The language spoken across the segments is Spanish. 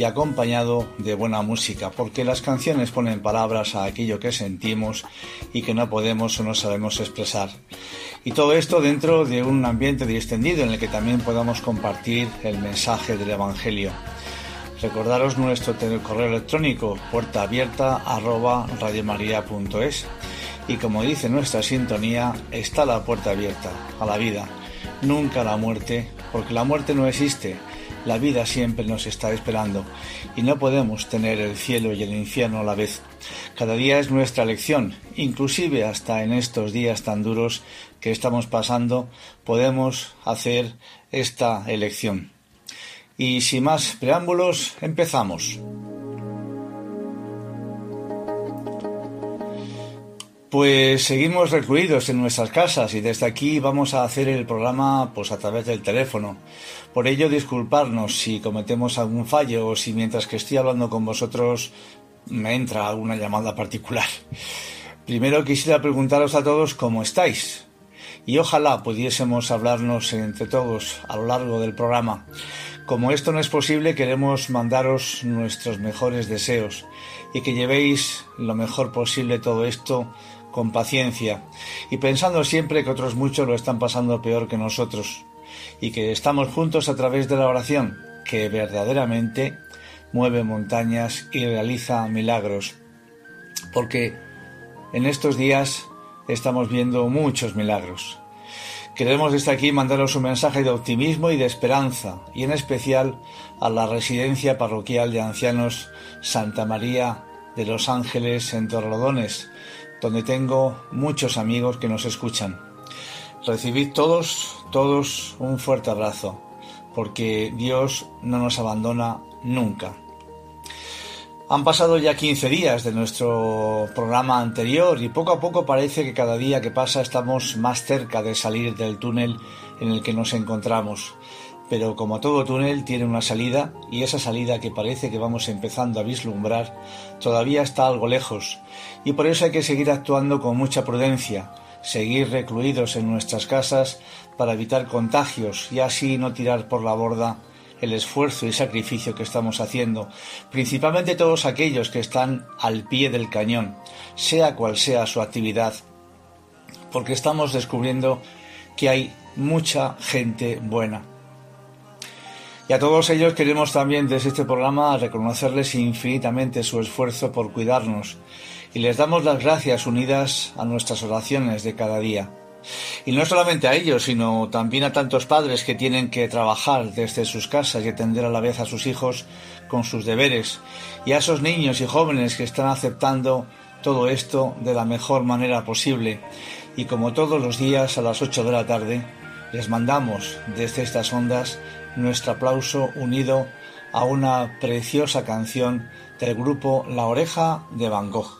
y acompañado de buena música, porque las canciones ponen palabras a aquello que sentimos y que no podemos o no sabemos expresar. Y todo esto dentro de un ambiente distendido en el que también podamos compartir el mensaje del Evangelio. Recordaros nuestro correo electrónico puerta abierta y como dice nuestra sintonía, está la puerta abierta a la vida, nunca a la muerte, porque la muerte no existe, la vida siempre nos está esperando y no podemos tener el cielo y el infierno a la vez. Cada día es nuestra elección, inclusive hasta en estos días tan duros que estamos pasando, podemos hacer esta elección. Y sin más preámbulos, empezamos. Pues seguimos recluidos en nuestras casas y desde aquí vamos a hacer el programa pues a través del teléfono. Por ello disculparnos si cometemos algún fallo o si mientras que estoy hablando con vosotros me entra alguna llamada particular. Primero quisiera preguntaros a todos cómo estáis y ojalá pudiésemos hablarnos entre todos a lo largo del programa. Como esto no es posible, queremos mandaros nuestros mejores deseos y que llevéis lo mejor posible todo esto con paciencia y pensando siempre que otros muchos lo están pasando peor que nosotros y que estamos juntos a través de la oración que verdaderamente mueve montañas y realiza milagros. Porque en estos días estamos viendo muchos milagros. Queremos desde aquí mandaros un mensaje de optimismo y de esperanza, y en especial a la residencia parroquial de ancianos Santa María de los Ángeles en Torrelodones, donde tengo muchos amigos que nos escuchan. Recibid todos, todos un fuerte abrazo, porque Dios no nos abandona nunca. Han pasado ya 15 días de nuestro programa anterior y poco a poco parece que cada día que pasa estamos más cerca de salir del túnel en el que nos encontramos. Pero como todo túnel tiene una salida y esa salida que parece que vamos empezando a vislumbrar todavía está algo lejos y por eso hay que seguir actuando con mucha prudencia, seguir recluidos en nuestras casas para evitar contagios y así no tirar por la borda el esfuerzo y sacrificio que estamos haciendo, principalmente todos aquellos que están al pie del cañón, sea cual sea su actividad, porque estamos descubriendo que hay mucha gente buena. Y a todos ellos queremos también desde este programa reconocerles infinitamente su esfuerzo por cuidarnos y les damos las gracias unidas a nuestras oraciones de cada día. Y no solamente a ellos, sino también a tantos padres que tienen que trabajar desde sus casas y atender a la vez a sus hijos con sus deberes, y a esos niños y jóvenes que están aceptando todo esto de la mejor manera posible. Y como todos los días a las 8 de la tarde, les mandamos desde estas ondas nuestro aplauso unido a una preciosa canción del grupo La Oreja de Van Gogh.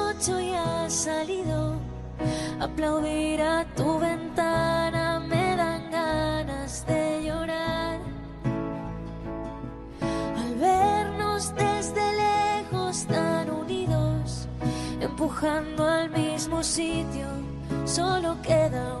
Aplaudir a tu ventana me dan ganas de llorar. Al vernos desde lejos tan unidos, empujando al mismo sitio, solo queda un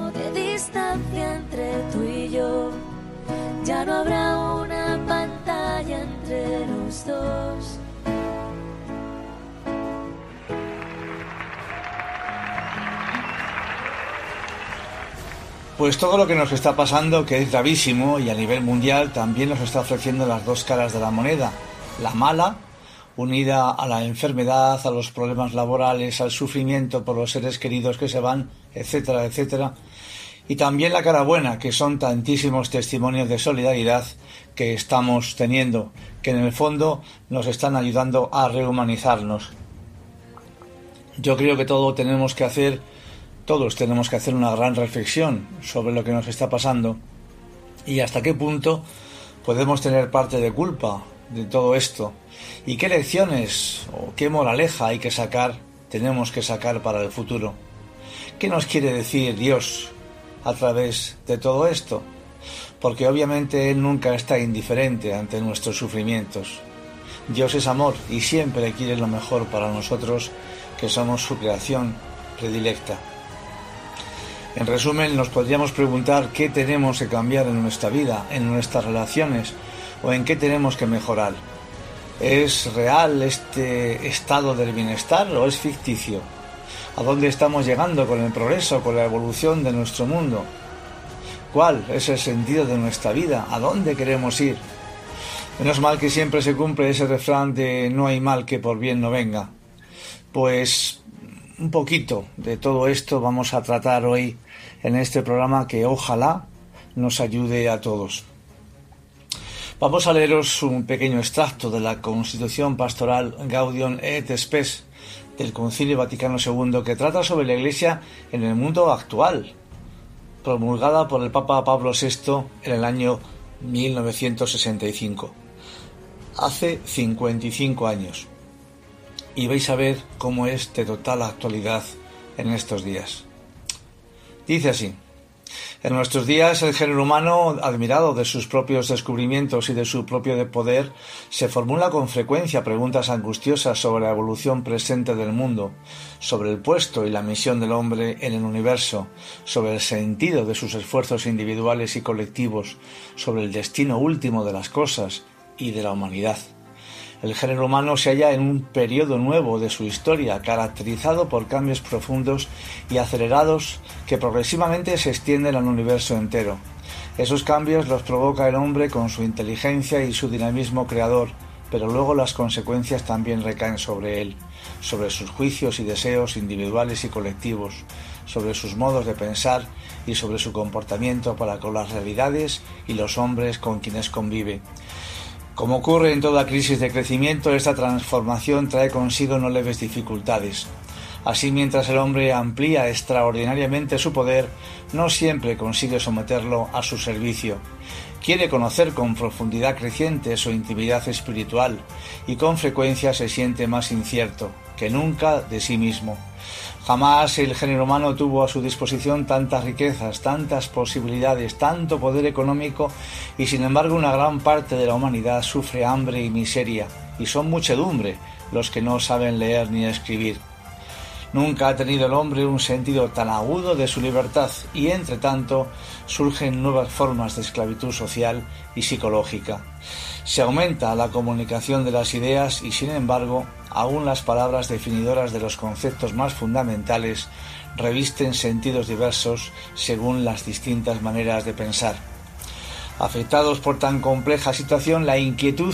distancia entre tú y yo. Ya no habrá una pantalla entre los dos. Pues todo lo que nos está pasando, que es gravísimo y a nivel mundial, también nos está ofreciendo las dos caras de la moneda. La mala, unida a la enfermedad, a los problemas laborales, al sufrimiento por los seres queridos que se van, etcétera, etcétera. Y también la cara buena, que son tantísimos testimonios de solidaridad que estamos teniendo, que en el fondo nos están ayudando a rehumanizarnos. Yo creo que todo tenemos que hacer todos tenemos que hacer una gran reflexión sobre lo que nos está pasando y hasta qué punto podemos tener parte de culpa de todo esto y qué lecciones o qué moraleja hay que sacar, tenemos que sacar para el futuro. ¿Qué nos quiere decir Dios a través de todo esto? Porque obviamente Él nunca está indiferente ante nuestros sufrimientos. Dios es amor y siempre quiere lo mejor para nosotros que somos su creación predilecta. En resumen, nos podríamos preguntar qué tenemos que cambiar en nuestra vida, en nuestras relaciones o en qué tenemos que mejorar. ¿Es real este estado del bienestar o es ficticio? ¿A dónde estamos llegando con el progreso, con la evolución de nuestro mundo? ¿Cuál es el sentido de nuestra vida? ¿A dónde queremos ir? Menos mal que siempre se cumple ese refrán de no hay mal que por bien no venga. Pues un poquito de todo esto vamos a tratar hoy en este programa que ojalá nos ayude a todos. Vamos a leeros un pequeño extracto de la Constitución Pastoral Gaudium et Spes del Concilio Vaticano II que trata sobre la Iglesia en el mundo actual, promulgada por el Papa Pablo VI en el año 1965, hace 55 años y vais a ver cómo es de total actualidad en estos días. Dice así, en nuestros días el género humano, admirado de sus propios descubrimientos y de su propio poder, se formula con frecuencia preguntas angustiosas sobre la evolución presente del mundo, sobre el puesto y la misión del hombre en el universo, sobre el sentido de sus esfuerzos individuales y colectivos, sobre el destino último de las cosas y de la humanidad. El género humano se halla en un periodo nuevo de su historia, caracterizado por cambios profundos y acelerados que progresivamente se extienden al universo entero. Esos cambios los provoca el hombre con su inteligencia y su dinamismo creador, pero luego las consecuencias también recaen sobre él, sobre sus juicios y deseos individuales y colectivos, sobre sus modos de pensar y sobre su comportamiento para con las realidades y los hombres con quienes convive. Como ocurre en toda crisis de crecimiento, esta transformación trae consigo no leves dificultades. Así, mientras el hombre amplía extraordinariamente su poder, no siempre consigue someterlo a su servicio. Quiere conocer con profundidad creciente su intimidad espiritual y con frecuencia se siente más incierto que nunca de sí mismo. Jamás el género humano tuvo a su disposición tantas riquezas, tantas posibilidades, tanto poder económico y sin embargo una gran parte de la humanidad sufre hambre y miseria y son muchedumbre los que no saben leer ni escribir. Nunca ha tenido el hombre un sentido tan agudo de su libertad y entre tanto surgen nuevas formas de esclavitud social y psicológica. Se aumenta la comunicación de las ideas y sin embargo aún las palabras definidoras de los conceptos más fundamentales revisten sentidos diversos según las distintas maneras de pensar. Afectados por tan compleja situación, la inquietud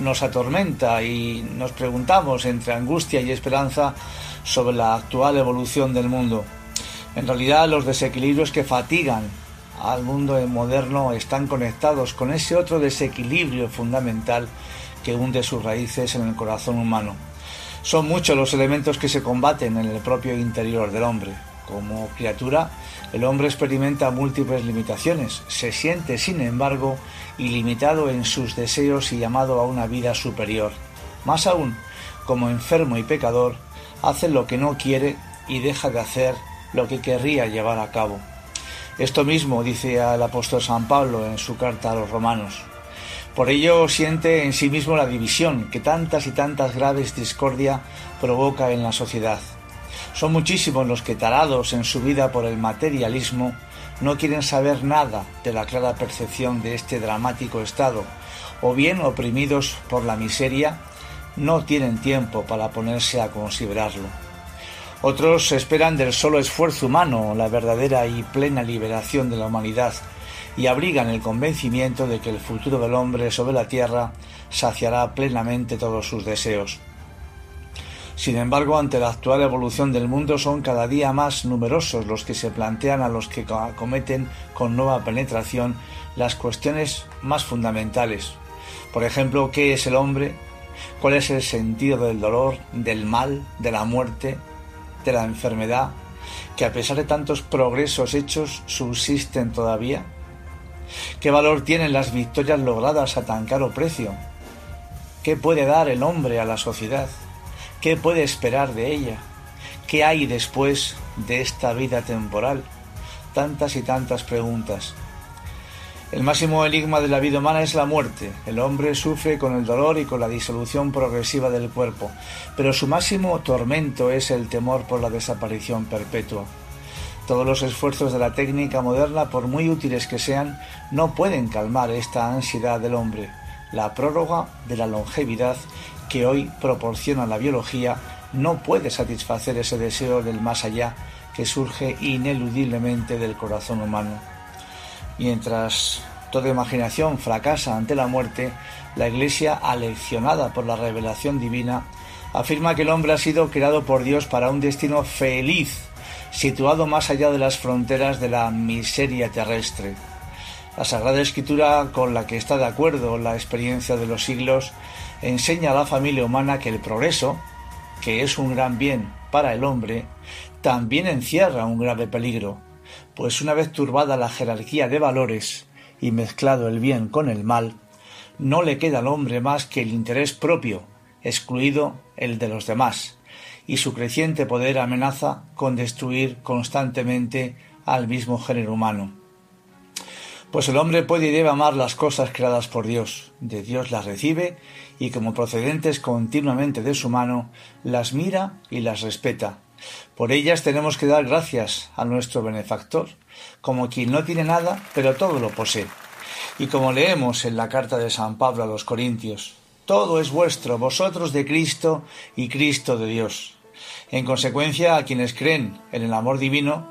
nos atormenta y nos preguntamos entre angustia y esperanza sobre la actual evolución del mundo. En realidad los desequilibrios que fatigan al mundo moderno están conectados con ese otro desequilibrio fundamental que hunde sus raíces en el corazón humano. Son muchos los elementos que se combaten en el propio interior del hombre. Como criatura, el hombre experimenta múltiples limitaciones, se siente, sin embargo, ilimitado en sus deseos y llamado a una vida superior. Más aún, como enfermo y pecador, hace lo que no quiere y deja de hacer lo que querría llevar a cabo. Esto mismo dice el apóstol San Pablo en su carta a los romanos. Por ello siente en sí mismo la división que tantas y tantas graves discordia provoca en la sociedad. Son muchísimos los que tarados en su vida por el materialismo no quieren saber nada de la clara percepción de este dramático estado, o bien oprimidos por la miseria, no tienen tiempo para ponerse a considerarlo. Otros esperan del solo esfuerzo humano la verdadera y plena liberación de la humanidad y abrigan el convencimiento de que el futuro del hombre sobre la tierra saciará plenamente todos sus deseos. Sin embargo, ante la actual evolución del mundo son cada día más numerosos los que se plantean a los que acometen con nueva penetración las cuestiones más fundamentales. Por ejemplo, ¿qué es el hombre? ¿Cuál es el sentido del dolor, del mal, de la muerte, de la enfermedad, que a pesar de tantos progresos hechos subsisten todavía? ¿Qué valor tienen las victorias logradas a tan caro precio? ¿Qué puede dar el hombre a la sociedad? ¿Qué puede esperar de ella? ¿Qué hay después de esta vida temporal? Tantas y tantas preguntas. El máximo enigma de la vida humana es la muerte. El hombre sufre con el dolor y con la disolución progresiva del cuerpo, pero su máximo tormento es el temor por la desaparición perpetua. Todos los esfuerzos de la técnica moderna, por muy útiles que sean, no pueden calmar esta ansiedad del hombre. La prórroga de la longevidad que hoy proporciona la biología no puede satisfacer ese deseo del más allá que surge ineludiblemente del corazón humano. Mientras toda imaginación fracasa ante la muerte, la Iglesia, aleccionada por la revelación divina, afirma que el hombre ha sido creado por Dios para un destino feliz, situado más allá de las fronteras de la miseria terrestre. La Sagrada Escritura, con la que está de acuerdo la experiencia de los siglos, enseña a la familia humana que el progreso, que es un gran bien para el hombre, también encierra un grave peligro, pues una vez turbada la jerarquía de valores y mezclado el bien con el mal, no le queda al hombre más que el interés propio, excluido el de los demás, y su creciente poder amenaza con destruir constantemente al mismo género humano. Pues el hombre puede y debe amar las cosas creadas por Dios, de Dios las recibe y como procedentes continuamente de su mano, las mira y las respeta, por ellas tenemos que dar gracias a nuestro benefactor, como quien no tiene nada, pero todo lo posee. Y como leemos en la carta de San Pablo a los Corintios, todo es vuestro, vosotros de Cristo y Cristo de Dios. En consecuencia, a quienes creen en el amor divino,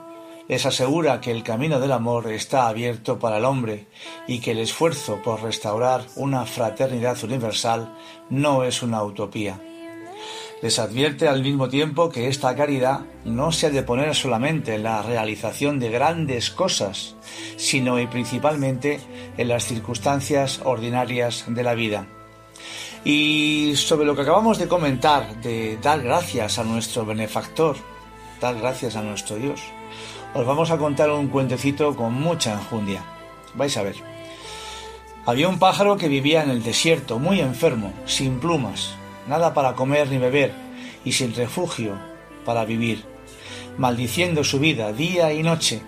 les asegura que el camino del amor está abierto para el hombre y que el esfuerzo por restaurar una fraternidad universal no es una utopía les advierte al mismo tiempo que esta caridad no se ha de poner solamente en la realización de grandes cosas, sino y principalmente en las circunstancias ordinarias de la vida. Y sobre lo que acabamos de comentar, de dar gracias a nuestro benefactor, dar gracias a nuestro Dios, os vamos a contar un cuentecito con mucha enjundia. Vais a ver. Había un pájaro que vivía en el desierto, muy enfermo, sin plumas, nada para comer ni beber, y sin refugio para vivir, maldiciendo su vida día y noche.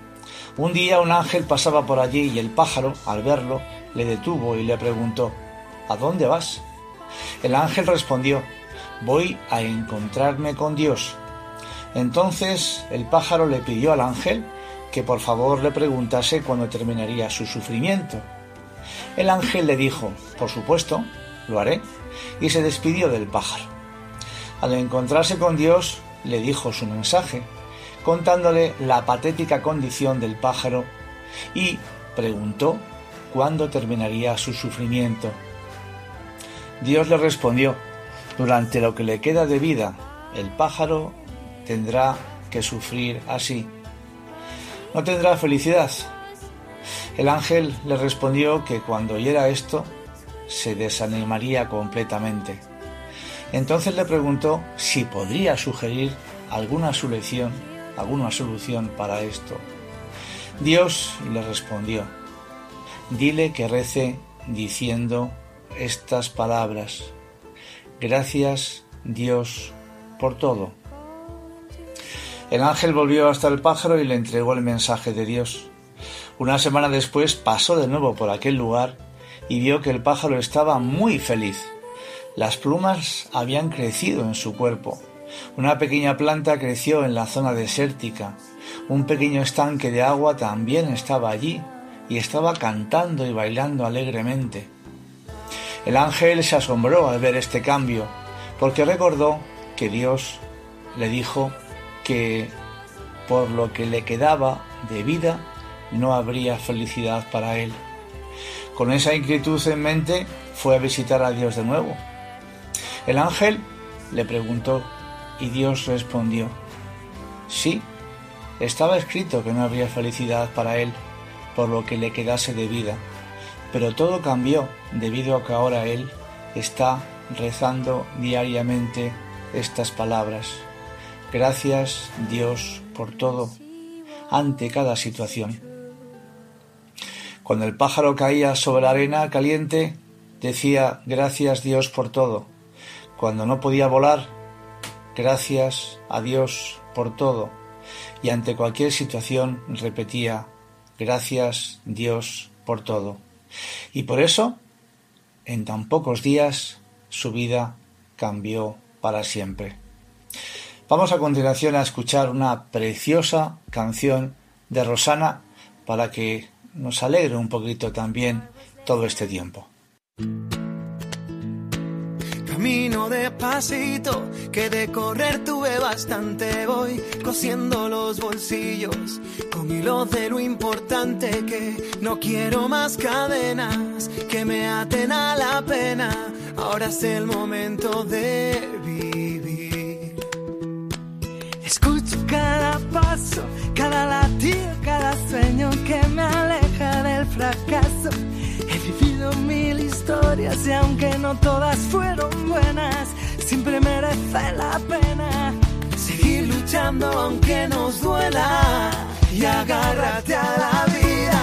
Un día un ángel pasaba por allí y el pájaro, al verlo, le detuvo y le preguntó ¿A dónde vas? El ángel respondió Voy a encontrarme con Dios. Entonces el pájaro le pidió al ángel que por favor le preguntase cuándo terminaría su sufrimiento. El ángel le dijo, por supuesto, lo haré y se despidió del pájaro. Al encontrarse con Dios, le dijo su mensaje, contándole la patética condición del pájaro y preguntó cuándo terminaría su sufrimiento. Dios le respondió, durante lo que le queda de vida, el pájaro tendrá que sufrir así. No tendrá felicidad. El ángel le respondió que cuando oyera esto, se desanimaría completamente. Entonces le preguntó si podría sugerir alguna solución, alguna solución para esto. Dios le respondió, dile que rece diciendo estas palabras, gracias Dios por todo. El ángel volvió hasta el pájaro y le entregó el mensaje de Dios. Una semana después pasó de nuevo por aquel lugar y vio que el pájaro estaba muy feliz. Las plumas habían crecido en su cuerpo. Una pequeña planta creció en la zona desértica. Un pequeño estanque de agua también estaba allí y estaba cantando y bailando alegremente. El ángel se asombró al ver este cambio, porque recordó que Dios le dijo que por lo que le quedaba de vida no habría felicidad para él. Con esa inquietud en mente fue a visitar a Dios de nuevo. El ángel le preguntó y Dios respondió, sí, estaba escrito que no habría felicidad para él por lo que le quedase de vida, pero todo cambió debido a que ahora él está rezando diariamente estas palabras. Gracias Dios por todo ante cada situación. Cuando el pájaro caía sobre la arena caliente, decía gracias Dios por todo. Cuando no podía volar, gracias a Dios por todo. Y ante cualquier situación repetía gracias Dios por todo. Y por eso, en tan pocos días, su vida cambió para siempre. Vamos a continuación a escuchar una preciosa canción de Rosana para que nos alegre un poquito también todo este tiempo. Camino despacito, que de correr tuve bastante. Voy cosiendo los bolsillos con hilos de lo importante que no quiero más cadenas que me aten a la pena. Ahora es el momento de vivir. Escucho cada paso, cada latido, historias y aunque no todas fueron buenas, siempre merece la pena seguir luchando aunque nos duela y agárrate a la vida,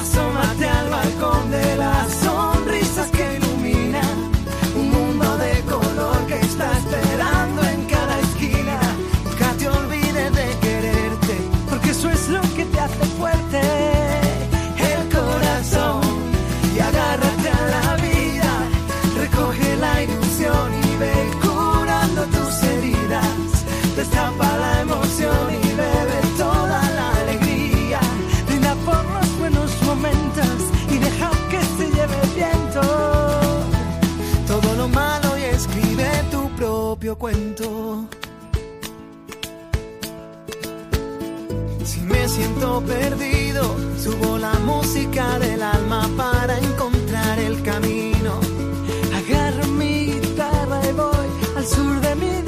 asómate al balcón de las sonrisas que iluminan un mundo de color que está esperando en cada esquina. Nunca te olvides de quererte, porque eso es lo que te hace fuerte. Destapa la emoción y bebe toda la alegría. Brinda por los buenos momentos y deja que se lleve el viento. Todo lo malo y escribe tu propio cuento. Si me siento perdido, subo la música del alma para encontrar el camino. Agarro mi guitarra y voy al sur de mi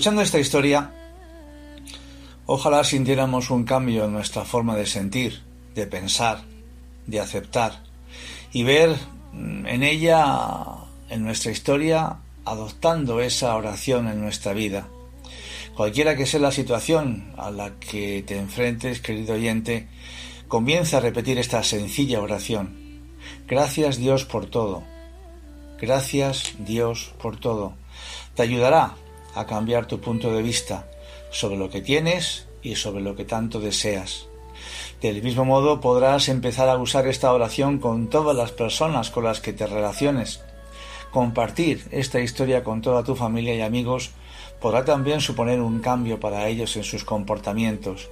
escuchando esta historia, Ojalá sintiéramos un cambio en nuestra forma de sentir, de pensar, de aceptar y ver mm, en ella, en nuestra historia, adoptando esa oración en nuestra vida. Cualquiera que sea la situación a la que te enfrentes, querido oyente, comienza a repetir esta sencilla oración. Gracias Dios por todo. Gracias Dios por todo. Te ayudará a cambiar tu punto de vista sobre lo que tienes y sobre lo que tanto deseas. Del mismo modo podrás empezar a usar esta oración con todas las personas con las que te relaciones. Compartir esta historia con toda tu familia y amigos podrá también suponer un cambio para ellos en sus comportamientos,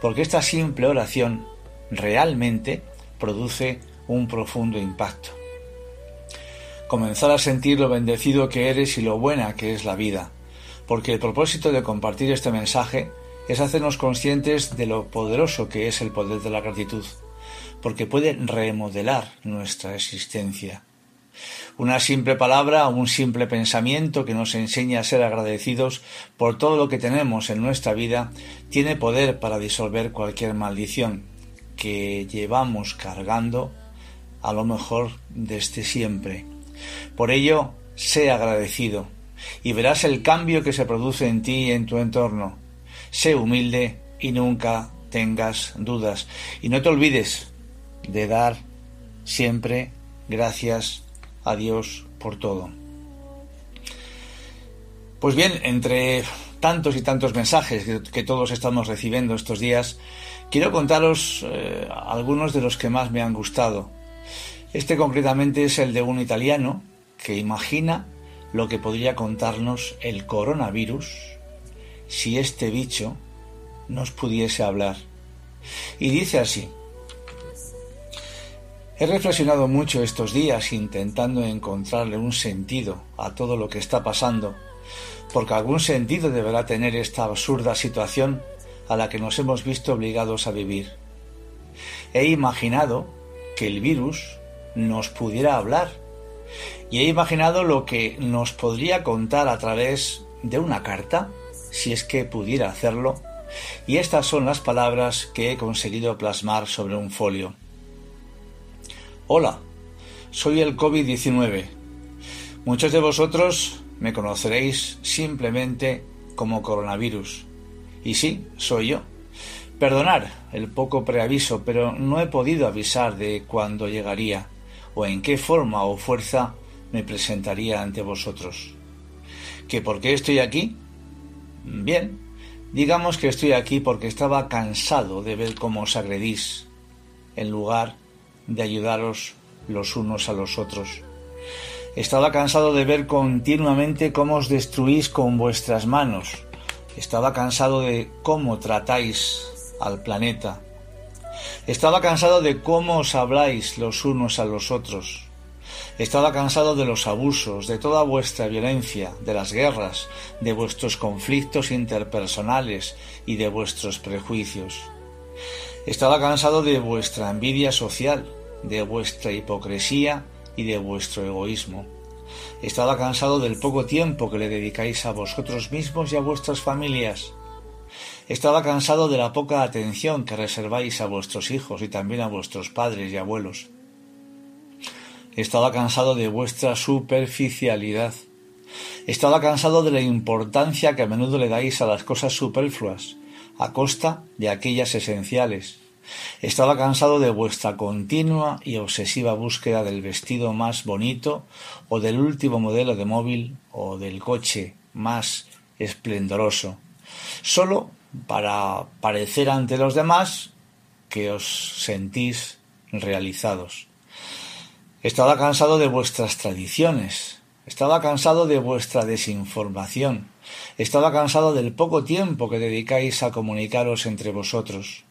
porque esta simple oración realmente produce un profundo impacto. Comenzar a sentir lo bendecido que eres y lo buena que es la vida, porque el propósito de compartir este mensaje es hacernos conscientes de lo poderoso que es el poder de la gratitud, porque puede remodelar nuestra existencia. Una simple palabra, un simple pensamiento que nos enseña a ser agradecidos por todo lo que tenemos en nuestra vida, tiene poder para disolver cualquier maldición que llevamos cargando a lo mejor desde siempre. Por ello, sé agradecido y verás el cambio que se produce en ti y en tu entorno. Sé humilde y nunca tengas dudas. Y no te olvides de dar siempre gracias a Dios por todo. Pues bien, entre tantos y tantos mensajes que, todos estamos recibiendo estos días, quiero contaros eh, algunos de los que más me han gustado. Este concretamente es el de un italiano que imagina lo que podría contarnos el coronavirus si este bicho nos pudiese hablar. Y dice así, He reflexionado mucho estos días intentando encontrarle un sentido a todo lo que está pasando, porque algún sentido deberá tener esta absurda situación a la que nos hemos visto obligados a vivir. He imaginado que el virus nos pudiera hablar y he imaginado lo que nos podría contar a través de una carta, si es que pudiera hacerlo, y estas son las palabras que he conseguido plasmar sobre un folio. Hola, soy el COVID-19. Muchos de vosotros me conoceréis simplemente como coronavirus. Y sí, soy yo. Perdonar el poco preaviso, pero no he podido avisar de cuándo llegaría o en qué forma o fuerza me presentaría ante vosotros. ¿Que por qué estoy aquí? Bien, digamos que estoy aquí porque estaba cansado de ver cómo os agredís, en lugar de ayudaros los unos a los otros. Estaba cansado de ver continuamente cómo os destruís con vuestras manos. Estaba cansado de cómo tratáis al planeta. Estaba cansado de cómo os habláis los unos a los otros. Estaba cansado de los abusos, de toda vuestra violencia, de las guerras, de vuestros conflictos interpersonales y de vuestros prejuicios. Estaba cansado de vuestra envidia social, de vuestra hipocresía y de vuestro egoísmo. Estaba cansado del poco tiempo que le dedicáis a vosotros mismos y a vuestras familias. Estaba cansado de la poca atención que reserváis a vuestros hijos y también a vuestros padres y abuelos. Estaba cansado de vuestra superficialidad. Estaba cansado de la importancia que a menudo le dais a las cosas superfluas, a costa de aquellas esenciales. Estaba cansado de vuestra continua y obsesiva búsqueda del vestido más bonito o del último modelo de móvil o del coche más esplendoroso, solo para parecer ante los demás que os sentís realizados. Estaba cansado de vuestras tradiciones, estaba cansado de vuestra desinformación, estaba cansado del poco tiempo que dedicáis a comunicaros entre vosotros.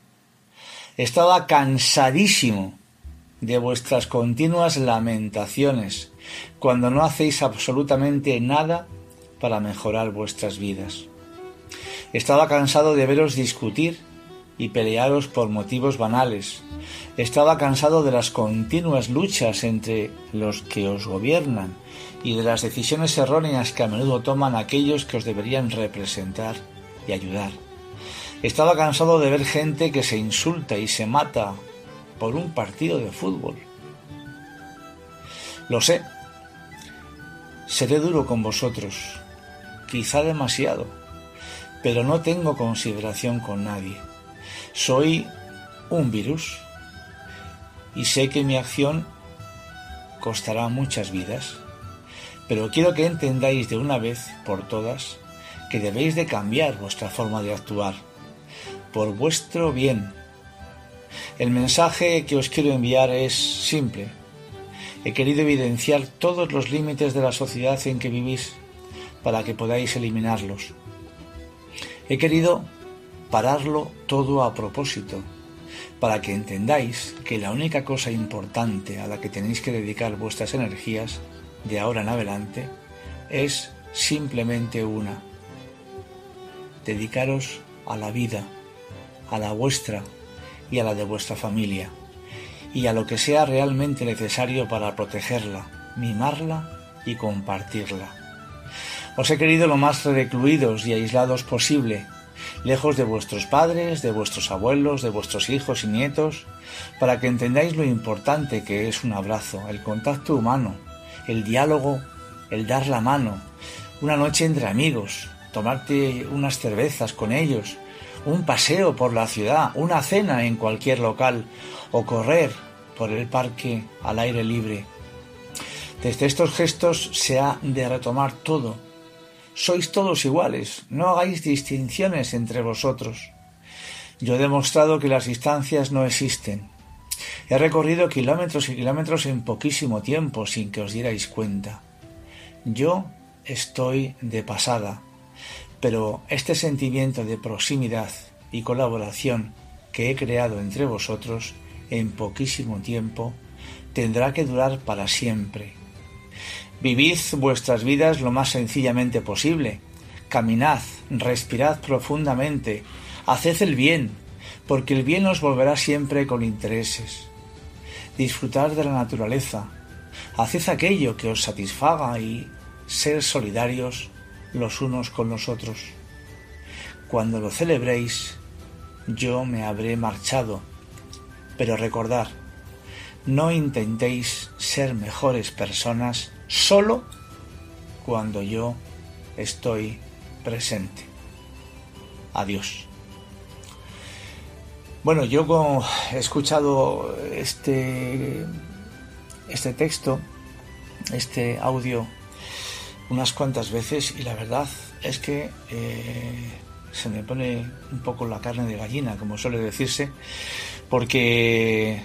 Estaba cansadísimo de vuestras continuas lamentaciones cuando no hacéis absolutamente nada para mejorar vuestras vidas. Estaba cansado de veros discutir y pelearos por motivos banales. Estaba cansado de las continuas luchas entre los que os gobiernan y de las decisiones erróneas que a menudo toman aquellos que os deberían representar y ayudar. Estaba cansado de ver gente que se insulta y se mata por un partido de fútbol. Lo sé. Seré duro con vosotros, quizá demasiado, pero no tengo consideración con nadie. Soy un virus y sé que mi acción costará muchas vidas, pero quiero que entendáis de una vez por todas que debéis de cambiar vuestra forma de actuar, por vuestro bien. El mensaje que os quiero enviar es simple. He querido evidenciar todos los límites de la sociedad en que vivís para que podáis eliminarlos. He querido pararlo todo a propósito, para que entendáis que la única cosa importante a la que tenéis que dedicar vuestras energías de ahora en adelante es simplemente una. Dedicaros a la vida, a la vuestra y a la de vuestra familia, y a lo que sea realmente necesario para protegerla, mimarla y compartirla. Os he querido lo más recluidos y aislados posible, lejos de vuestros padres, de vuestros abuelos, de vuestros hijos y nietos, para que entendáis lo importante que es un abrazo, el contacto humano, el diálogo, el dar la mano, una noche entre amigos, tomarte unas cervezas con ellos, un paseo por la ciudad, una cena en cualquier local o correr por el parque al aire libre. Desde estos gestos se ha de retomar todo. Sois todos iguales, no hagáis distinciones entre vosotros. Yo he demostrado que las distancias no existen. He recorrido kilómetros y kilómetros en poquísimo tiempo sin que os dierais cuenta. Yo estoy de pasada, pero este sentimiento de proximidad y colaboración que he creado entre vosotros en poquísimo tiempo tendrá que durar para siempre. Vivid vuestras vidas lo más sencillamente posible. Caminad, respirad profundamente, haced el bien, porque el bien os volverá siempre con intereses. Disfrutad de la naturaleza, haced aquello que os satisfaga y ser solidarios los unos con los otros. Cuando lo celebréis, yo me habré marchado, pero recordad, no intentéis ser mejores personas solo cuando yo estoy presente. Adiós. Bueno, yo he escuchado este, este texto, este audio, unas cuantas veces y la verdad es que eh, se me pone un poco la carne de gallina, como suele decirse, porque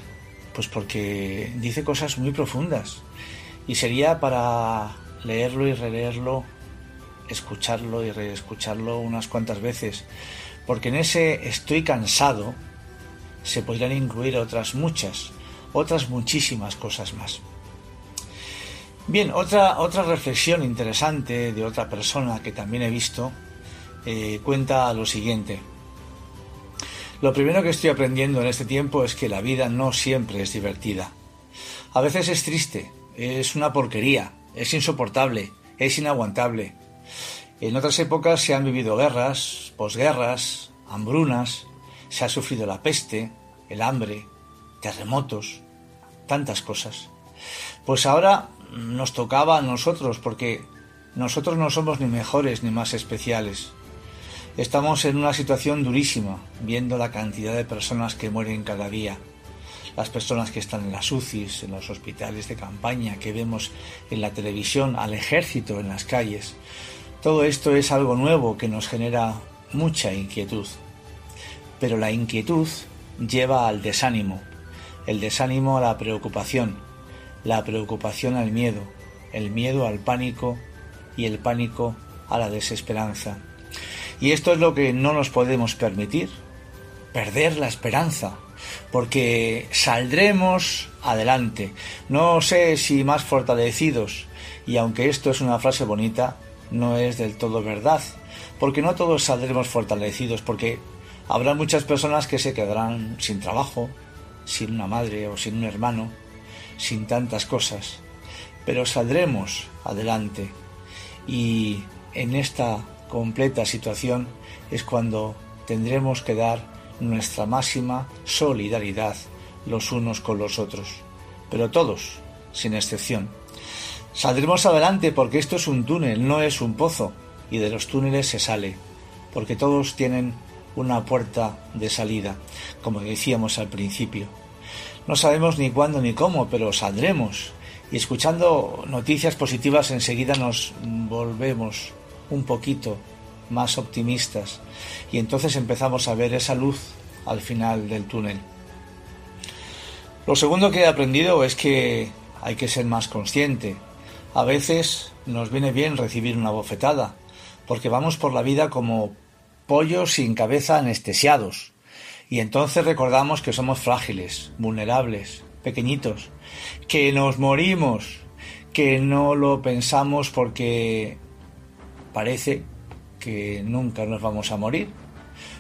pues porque dice cosas muy profundas y sería para leerlo y releerlo, escucharlo y reescucharlo unas cuantas veces, porque en ese estoy cansado se podrían incluir otras muchas, otras muchísimas cosas más. Bien, otra, otra reflexión interesante de otra persona que también he visto eh, cuenta lo siguiente. Lo primero que estoy aprendiendo en este tiempo es que la vida no siempre es divertida. A veces es triste, es una porquería, es insoportable, es inaguantable. En otras épocas se han vivido guerras, posguerras, hambrunas, se ha sufrido la peste, el hambre, terremotos, tantas cosas. Pues ahora nos tocaba a nosotros porque nosotros no somos ni mejores ni más especiales. Estamos en una situación durísima, viendo la cantidad de personas que mueren cada día, las personas que están en las UCIs, en los hospitales de campaña, que vemos en la televisión, al ejército en las calles. Todo esto es algo nuevo que nos genera mucha inquietud. Pero la inquietud lleva al desánimo, el desánimo a la preocupación, la preocupación al miedo, el miedo al pánico y el pánico a la desesperanza. Y esto es lo que no nos podemos permitir, perder la esperanza, porque saldremos adelante. No sé si más fortalecidos, y aunque esto es una frase bonita, no es del todo verdad, porque no todos saldremos fortalecidos, porque habrá muchas personas que se quedarán sin trabajo, sin una madre o sin un hermano, sin tantas cosas, pero saldremos adelante y en esta completa situación es cuando tendremos que dar nuestra máxima solidaridad los unos con los otros, pero todos, sin excepción. Saldremos adelante porque esto es un túnel, no es un pozo, y de los túneles se sale, porque todos tienen una puerta de salida, como decíamos al principio. No sabemos ni cuándo ni cómo, pero saldremos. Y escuchando noticias positivas enseguida nos volvemos un poquito más optimistas y entonces empezamos a ver esa luz al final del túnel. Lo segundo que he aprendido es que hay que ser más consciente. A veces nos viene bien recibir una bofetada, porque vamos por la vida como pollos sin cabeza anestesiados. Y entonces recordamos que somos frágiles, vulnerables, pequeñitos, que nos morimos, que no lo pensamos porque parece que nunca nos vamos a morir.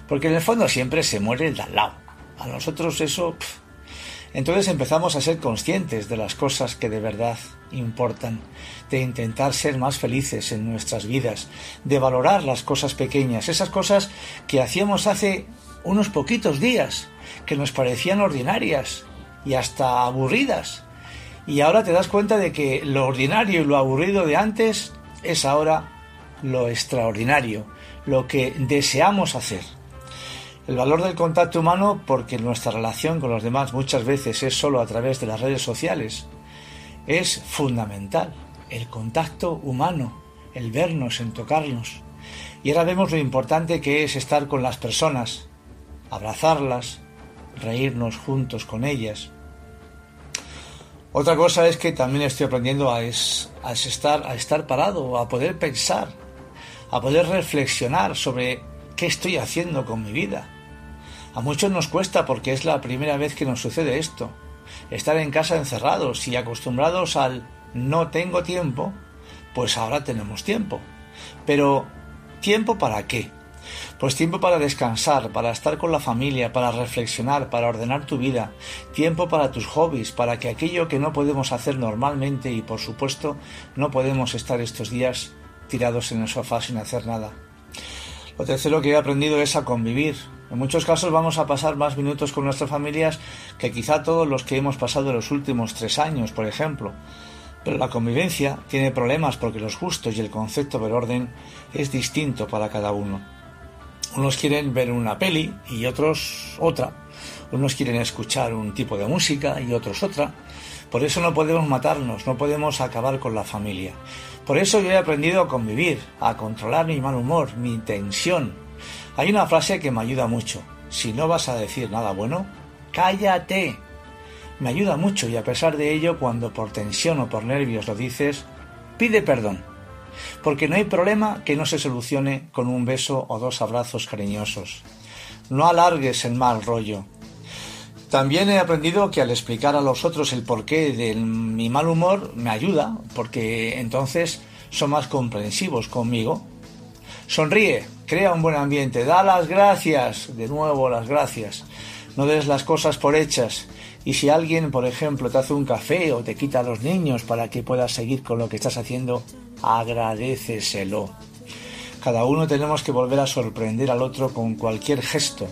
Porque en el fondo siempre se muere el de al lado. A nosotros eso... Entonces empezamos a ser conscientes de las cosas que de verdad importan, de intentar ser más felices en nuestras vidas, de valorar las cosas pequeñas, esas cosas que hacíamos hace unos poquitos días, que nos parecían ordinarias y hasta aburridas. Y ahora te das cuenta de que lo ordinario y lo aburrido de antes es ahora lo extraordinario, lo que deseamos hacer. El valor del contacto humano, porque nuestra relación con los demás muchas veces es solo a través de las redes sociales, es fundamental. El contacto humano, el vernos, en tocarnos. Y ahora vemos lo importante que es estar con las personas, abrazarlas, reírnos juntos con ellas. Otra cosa es que también estoy aprendiendo a, estar, a estar parado, a poder pensar, a poder reflexionar sobre qué estoy haciendo con mi vida. A muchos nos cuesta porque es la primera vez que nos sucede esto. Estar en casa encerrados y acostumbrados al no tengo tiempo, pues ahora tenemos tiempo. Pero ¿tiempo para qué? Pues tiempo para descansar, para estar con la familia, para reflexionar, para ordenar tu vida, tiempo para tus hobbies, para que aquello que no podemos hacer normalmente y por supuesto no podemos estar estos días tirados en el sofá sin hacer nada. Lo tercero que he aprendido es a convivir. En muchos casos vamos a pasar más minutos con nuestras familias que quizá todos los que hemos pasado en los últimos tres años, por ejemplo. Pero la convivencia tiene problemas porque los gustos y el concepto del orden es distinto para cada uno. Unos quieren ver una peli y otros otra. Unos quieren escuchar un tipo de música y otros otra. Por eso no podemos matarnos, no podemos acabar con la familia. Por eso yo he aprendido a convivir, a controlar mi mal humor, mi tensión. Hay una frase que me ayuda mucho. Si no vas a decir nada bueno, cállate. Me ayuda mucho y a pesar de ello, cuando por tensión o por nervios lo dices, pide perdón. Porque no hay problema que no se solucione con un beso o dos abrazos cariñosos. No alargues el mal rollo. También he aprendido que al explicar a los otros el porqué de mi mal humor me ayuda, porque entonces son más comprensivos conmigo. Sonríe, crea un buen ambiente, da las gracias, de nuevo las gracias. No des las cosas por hechas. Y si alguien, por ejemplo, te hace un café o te quita los niños para que puedas seguir con lo que estás haciendo, agradeceselo. Cada uno tenemos que volver a sorprender al otro con cualquier gesto,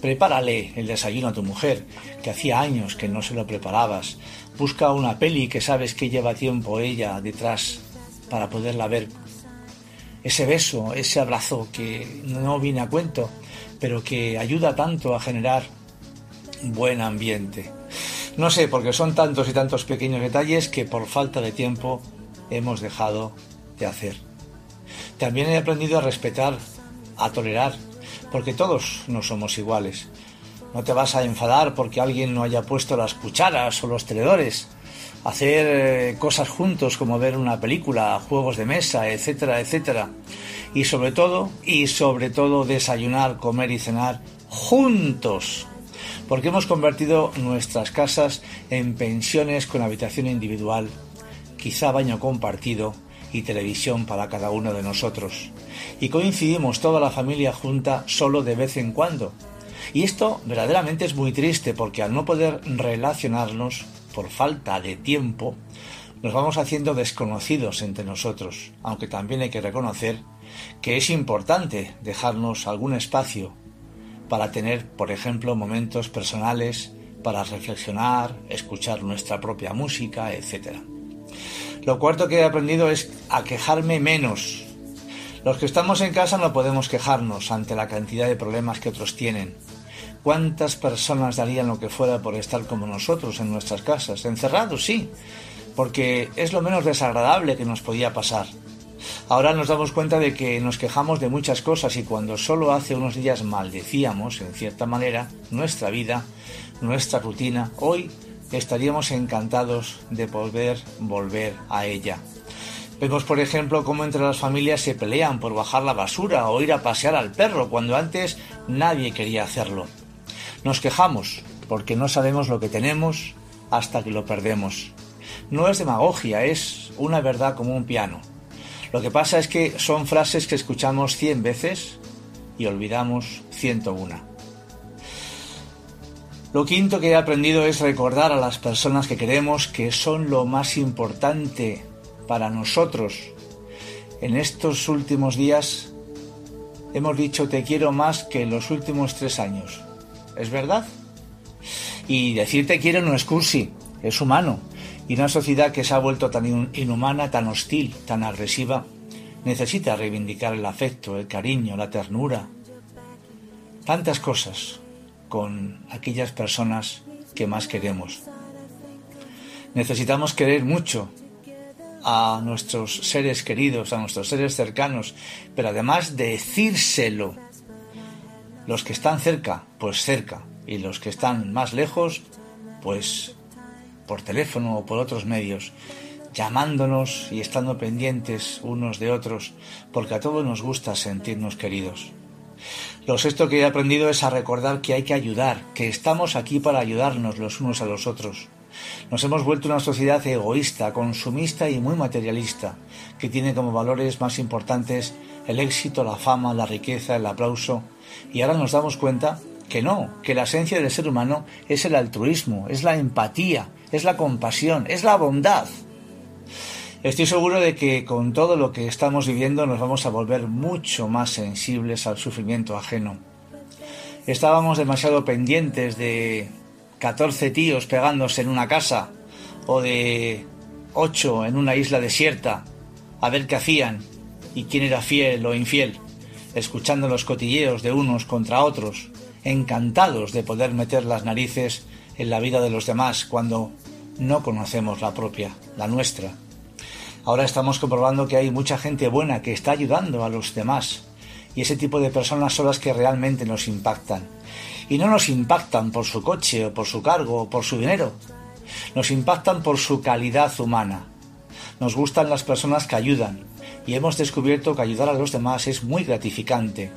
Prepárale el desayuno a tu mujer, que hacía años que no se lo preparabas. Busca una peli que sabes que lleva tiempo ella detrás para poderla ver. Ese beso, ese abrazo que no viene a cuento, pero que ayuda tanto a generar buen ambiente. No sé, porque son tantos y tantos pequeños detalles que por falta de tiempo hemos dejado de hacer. También he aprendido a respetar, a tolerar porque todos no somos iguales. No te vas a enfadar porque alguien no haya puesto las cucharas o los tenedores. Hacer eh, cosas juntos como ver una película, juegos de mesa, etcétera, etcétera. Y sobre todo, y sobre todo desayunar, comer y cenar juntos. Porque hemos convertido nuestras casas en pensiones con habitación individual, quizá baño compartido y televisión para cada uno de nosotros y coincidimos toda la familia junta solo de vez en cuando. Y esto verdaderamente es muy triste porque al no poder relacionarnos por falta de tiempo, nos vamos haciendo desconocidos entre nosotros, aunque también hay que reconocer que es importante dejarnos algún espacio para tener, por ejemplo, momentos personales para reflexionar, escuchar nuestra propia música, etc. Lo cuarto que he aprendido es a quejarme menos. Los que estamos en casa no podemos quejarnos ante la cantidad de problemas que otros tienen. ¿Cuántas personas darían lo que fuera por estar como nosotros en nuestras casas? Encerrados, sí, porque es lo menos desagradable que nos podía pasar. Ahora nos damos cuenta de que nos quejamos de muchas cosas y cuando solo hace unos días maldecíamos, en cierta manera, nuestra vida, nuestra rutina, hoy estaríamos encantados de poder volver a ella. Vemos, por ejemplo, cómo entre las familias se pelean por bajar la basura o ir a pasear al perro, cuando antes nadie quería hacerlo. Nos quejamos porque no sabemos lo que tenemos hasta que lo perdemos. No es demagogia, es una verdad como un piano. Lo que pasa es que son frases que escuchamos cien veces y olvidamos ciento una. Lo quinto que he aprendido es recordar a las personas que queremos que son lo más importante para nosotros. En estos últimos días hemos dicho te quiero más que en los últimos tres años. ¿Es verdad? Y decir te quiero no es cursi, es humano. Y una sociedad que se ha vuelto tan inhumana, tan hostil, tan agresiva, necesita reivindicar el afecto, el cariño, la ternura, tantas cosas con aquellas personas que más queremos. Necesitamos querer mucho a nuestros seres queridos, a nuestros seres cercanos, pero además decírselo. Los que están cerca, pues cerca, y los que están más lejos, pues por teléfono o por otros medios, llamándonos y estando pendientes unos de otros, porque a todos nos gusta sentirnos queridos. Lo sexto que he aprendido es a recordar que hay que ayudar, que estamos aquí para ayudarnos los unos a los otros. Nos hemos vuelto una sociedad egoísta, consumista y muy materialista, que tiene como valores más importantes el éxito, la fama, la riqueza, el aplauso, y ahora nos damos cuenta que no, que la esencia del ser humano es el altruismo, es la empatía, es la compasión, es la bondad. Estoy seguro de que con todo lo que estamos viviendo nos vamos a volver mucho más sensibles al sufrimiento ajeno. Estábamos demasiado pendientes de 14 tíos pegándose en una casa o de 8 en una isla desierta a ver qué hacían y quién era fiel o infiel, escuchando los cotilleos de unos contra otros, encantados de poder meter las narices en la vida de los demás cuando no conocemos la propia, la nuestra. Ahora estamos comprobando que hay mucha gente buena que está ayudando a los demás. Y ese tipo de personas son las que realmente nos impactan. Y no nos impactan por su coche o por su cargo o por su dinero. Nos impactan por su calidad humana. Nos gustan las personas que ayudan. Y hemos descubierto que ayudar a los demás es muy gratificante.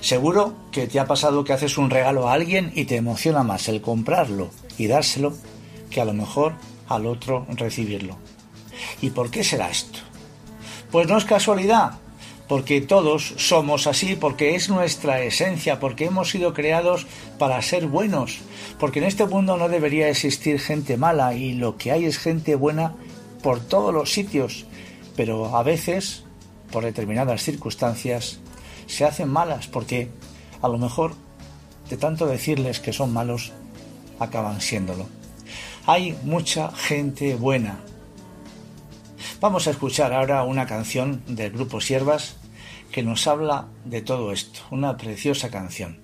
Seguro que te ha pasado que haces un regalo a alguien y te emociona más el comprarlo y dárselo que a lo mejor al otro recibirlo. ¿Y por qué será esto? Pues no es casualidad, porque todos somos así, porque es nuestra esencia, porque hemos sido creados para ser buenos, porque en este mundo no debería existir gente mala y lo que hay es gente buena por todos los sitios, pero a veces, por determinadas circunstancias, se hacen malas porque a lo mejor de tanto decirles que son malos, acaban siéndolo. Hay mucha gente buena, Vamos a escuchar ahora una canción del grupo Siervas que nos habla de todo esto, una preciosa canción.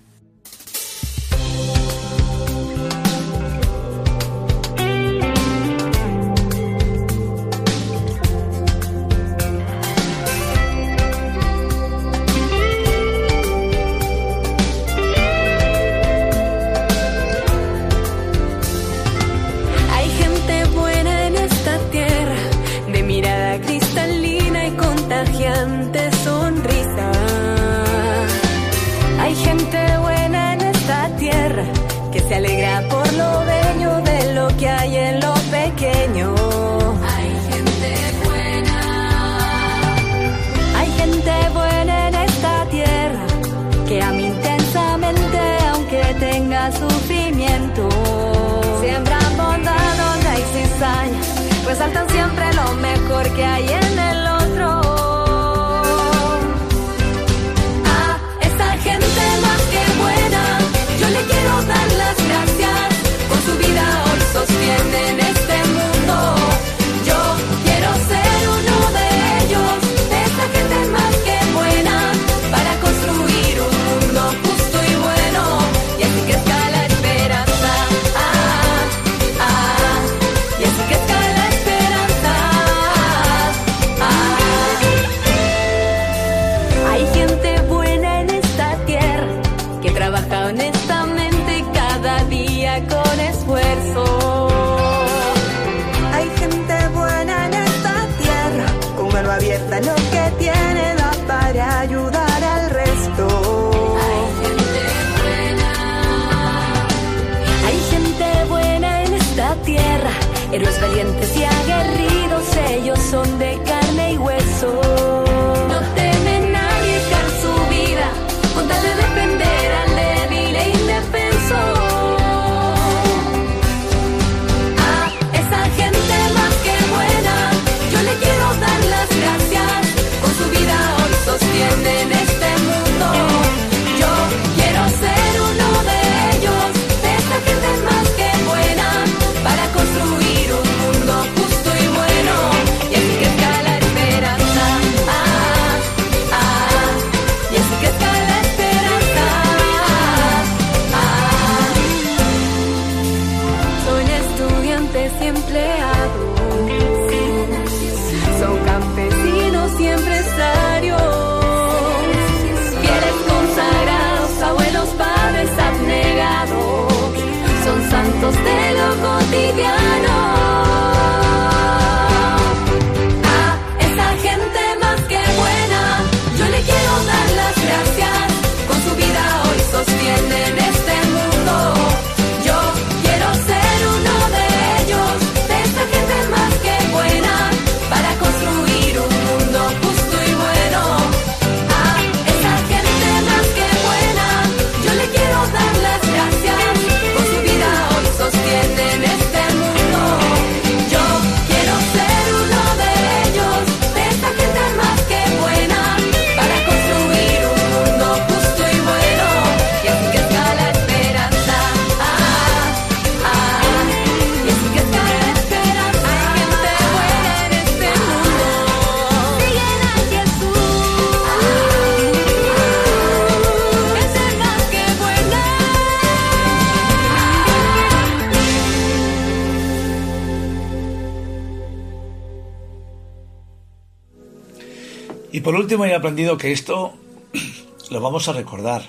Por último he aprendido que esto lo vamos a recordar.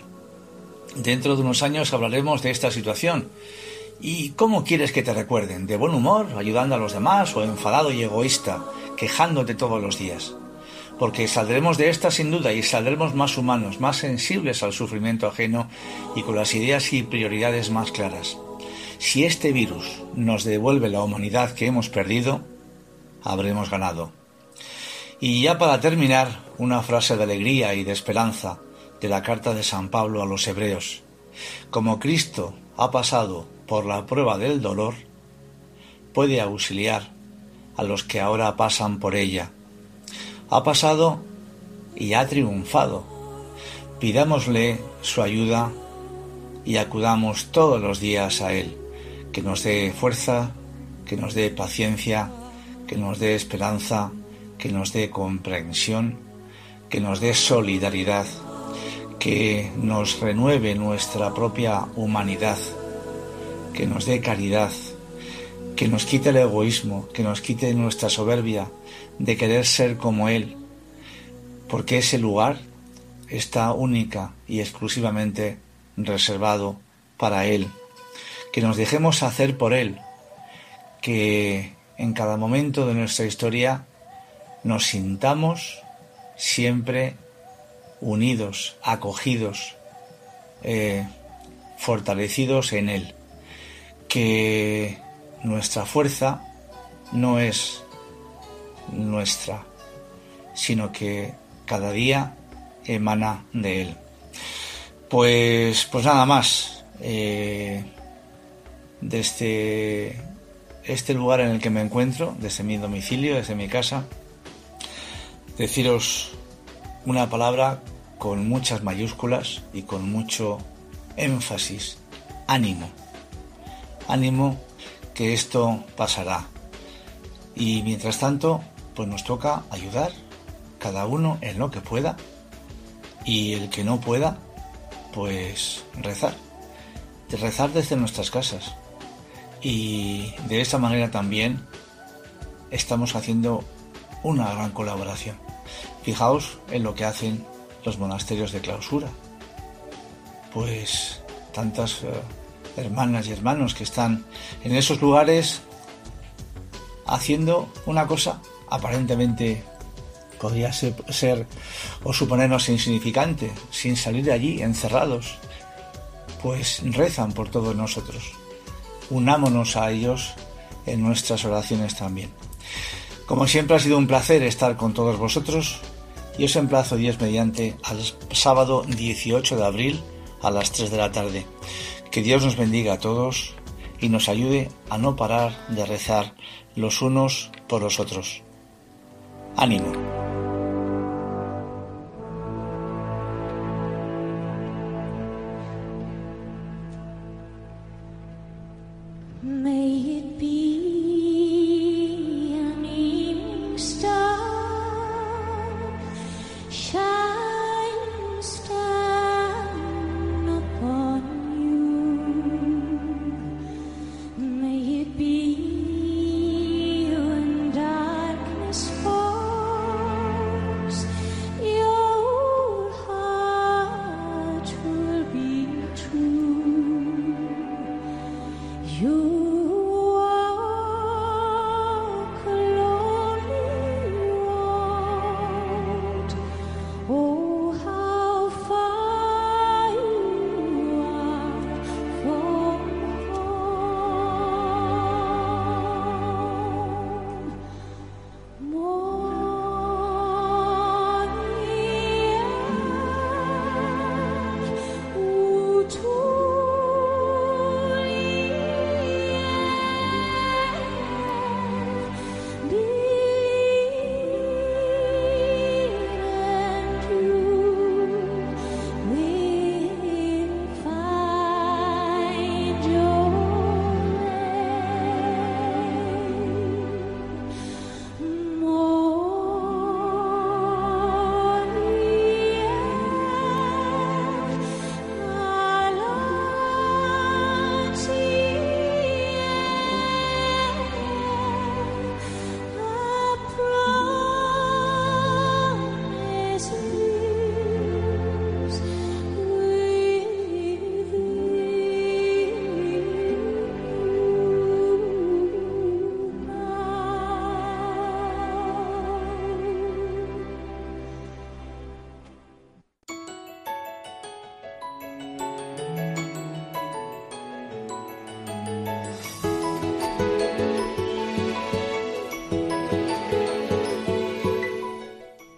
Dentro de unos años hablaremos de esta situación. ¿Y cómo quieres que te recuerden? ¿De buen humor, ayudando a los demás o enfadado y egoísta, quejándote todos los días? Porque saldremos de esta sin duda y saldremos más humanos, más sensibles al sufrimiento ajeno y con las ideas y prioridades más claras. Si este virus nos devuelve la humanidad que hemos perdido, habremos ganado. Y ya para terminar, una frase de alegría y de esperanza de la carta de San Pablo a los hebreos. Como Cristo ha pasado por la prueba del dolor, puede auxiliar a los que ahora pasan por ella. Ha pasado y ha triunfado. Pidámosle su ayuda y acudamos todos los días a Él, que nos dé fuerza, que nos dé paciencia, que nos dé esperanza, que nos dé comprensión, que nos dé solidaridad, que nos renueve nuestra propia humanidad, que nos dé caridad, que nos quite el egoísmo, que nos quite nuestra soberbia de querer ser como Él, porque ese lugar está única y exclusivamente reservado para Él, que nos dejemos hacer por Él, que en cada momento de nuestra historia nos sintamos siempre unidos, acogidos, eh, fortalecidos en Él, que nuestra fuerza no es nuestra, sino que cada día emana de Él. Pues, pues nada más. Eh, desde este lugar en el que me encuentro, desde mi domicilio, desde mi casa, deciros una palabra con muchas mayúsculas y con mucho énfasis. Ánimo. Ánimo que esto pasará. Y mientras tanto, pues nos toca ayudar cada uno en lo que pueda y el que no pueda, pues rezar. Rezar desde nuestras casas. Y de esa manera también estamos haciendo una gran colaboración. Fijaos en lo que hacen los monasterios de clausura. Pues tantas eh, hermanas y hermanos que están en esos lugares haciendo una cosa aparentemente podría ser, ser, o suponernos insignificante, sin salir de allí encerrados, pues rezan por todos nosotros. Unámonos a ellos en nuestras oraciones también. Como siempre ha sido un placer estar con todos vosotros y os emplazo Dios mediante al sábado 18 de abril a las 3 de la tarde. Que Dios nos bendiga a todos y nos ayude a no parar de rezar los unos por los otros. Ánimo.